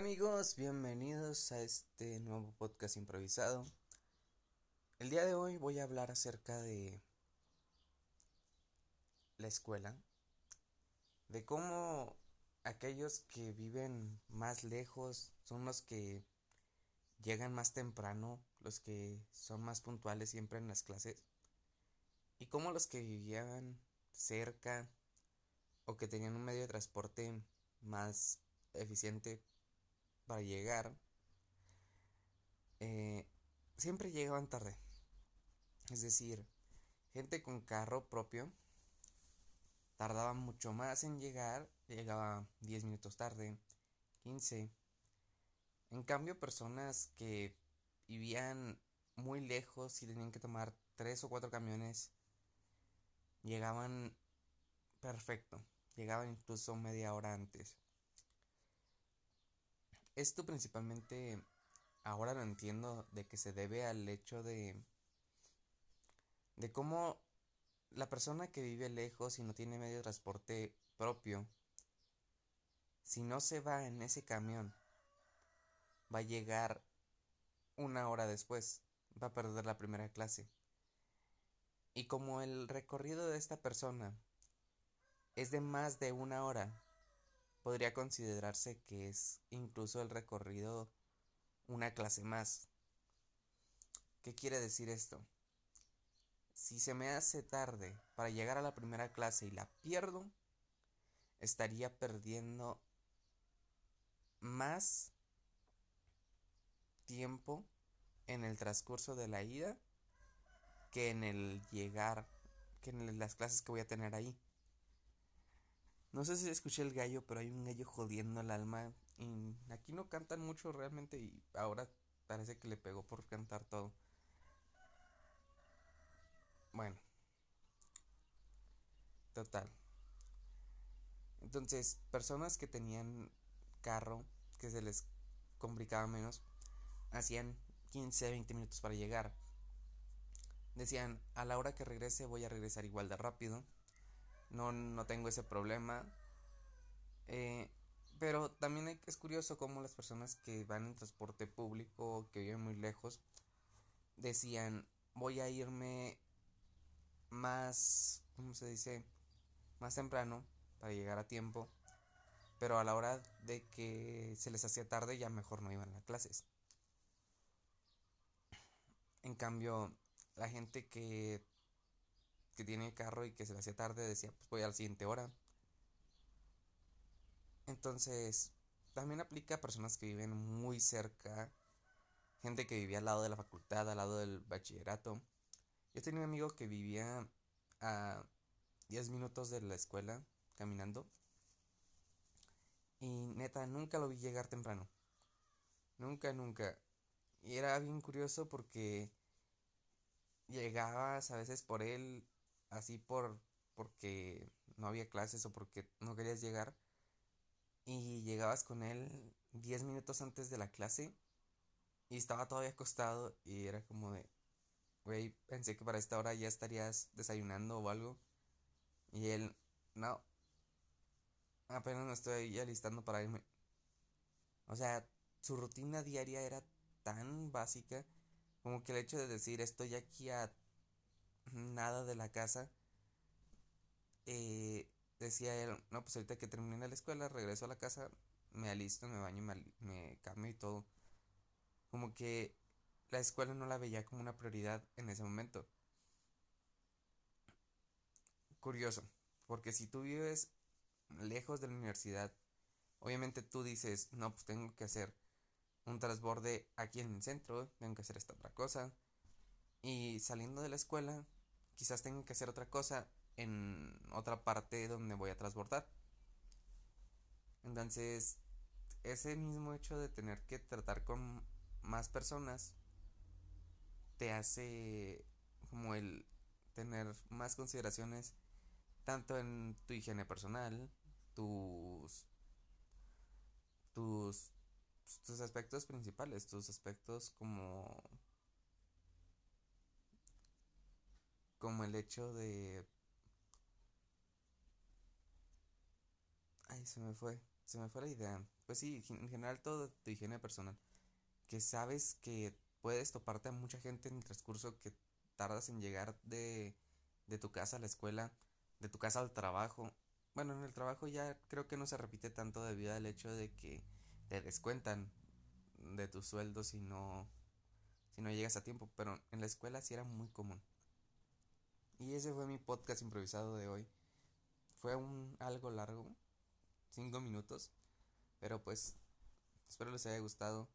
Amigos, bienvenidos a este nuevo podcast improvisado. El día de hoy voy a hablar acerca de la escuela, de cómo aquellos que viven más lejos son los que llegan más temprano, los que son más puntuales siempre en las clases, y cómo los que vivían cerca o que tenían un medio de transporte más eficiente para llegar, eh, siempre llegaban tarde. Es decir, gente con carro propio tardaba mucho más en llegar, llegaba 10 minutos tarde, 15. En cambio, personas que vivían muy lejos y tenían que tomar 3 o 4 camiones, llegaban perfecto, llegaban incluso media hora antes. Esto principalmente ahora lo entiendo de que se debe al hecho de de cómo la persona que vive lejos y no tiene medio de transporte propio si no se va en ese camión va a llegar una hora después, va a perder la primera clase. Y como el recorrido de esta persona es de más de una hora, podría considerarse que es incluso el recorrido una clase más. ¿Qué quiere decir esto? Si se me hace tarde para llegar a la primera clase y la pierdo, estaría perdiendo más tiempo en el transcurso de la ida que en el llegar, que en las clases que voy a tener ahí. No sé si escuché el gallo, pero hay un gallo jodiendo el alma. Y aquí no cantan mucho realmente y ahora parece que le pegó por cantar todo. Bueno. Total. Entonces, personas que tenían carro, que se les complicaba menos, hacían 15, 20 minutos para llegar. Decían, a la hora que regrese voy a regresar igual de rápido no, no tengo ese problema. Eh, pero también es curioso cómo las personas que van en transporte público, que viven muy lejos, decían, voy a irme más, ¿cómo se dice? Más temprano para llegar a tiempo. Pero a la hora de que se les hacía tarde ya mejor no iban a clases. En cambio, la gente que que tiene carro y que se le hacía tarde decía, pues voy a la siguiente hora. Entonces, también aplica a personas que viven muy cerca, gente que vivía al lado de la facultad, al lado del bachillerato. Yo tenía un amigo que vivía a 10 minutos de la escuela caminando. Y neta, nunca lo vi llegar temprano. Nunca, nunca. Y era bien curioso porque llegabas a veces por él así por porque no había clases o porque no querías llegar y llegabas con él 10 minutos antes de la clase y estaba todavía acostado y era como de güey, pensé que para esta hora ya estarías desayunando o algo y él no apenas me estoy alistando para irme o sea, su rutina diaria era tan básica como que el hecho de decir estoy aquí a nada de la casa, eh, decía él, no, pues ahorita que termine la escuela, regreso a la casa, me alisto, me baño, me, me cambio y todo. Como que la escuela no la veía como una prioridad en ese momento. Curioso, porque si tú vives lejos de la universidad, obviamente tú dices, no, pues tengo que hacer un transborde aquí en el centro, tengo que hacer esta otra cosa. Y saliendo de la escuela, quizás tengo que hacer otra cosa en otra parte donde voy a transbordar. Entonces, ese mismo hecho de tener que tratar con más personas te hace como el tener más consideraciones tanto en tu higiene personal, tus tus tus aspectos principales, tus aspectos como como el hecho de... Ay, se me fue. se me fue la idea. Pues sí, en general todo tu higiene personal. Que sabes que puedes toparte a mucha gente en el transcurso que tardas en llegar de, de tu casa a la escuela, de tu casa al trabajo. Bueno, en el trabajo ya creo que no se repite tanto debido al hecho de que te descuentan de tu sueldo si no si no llegas a tiempo, pero en la escuela sí era muy común. Y ese fue mi podcast improvisado de hoy. Fue un algo largo, cinco minutos, pero pues espero les haya gustado.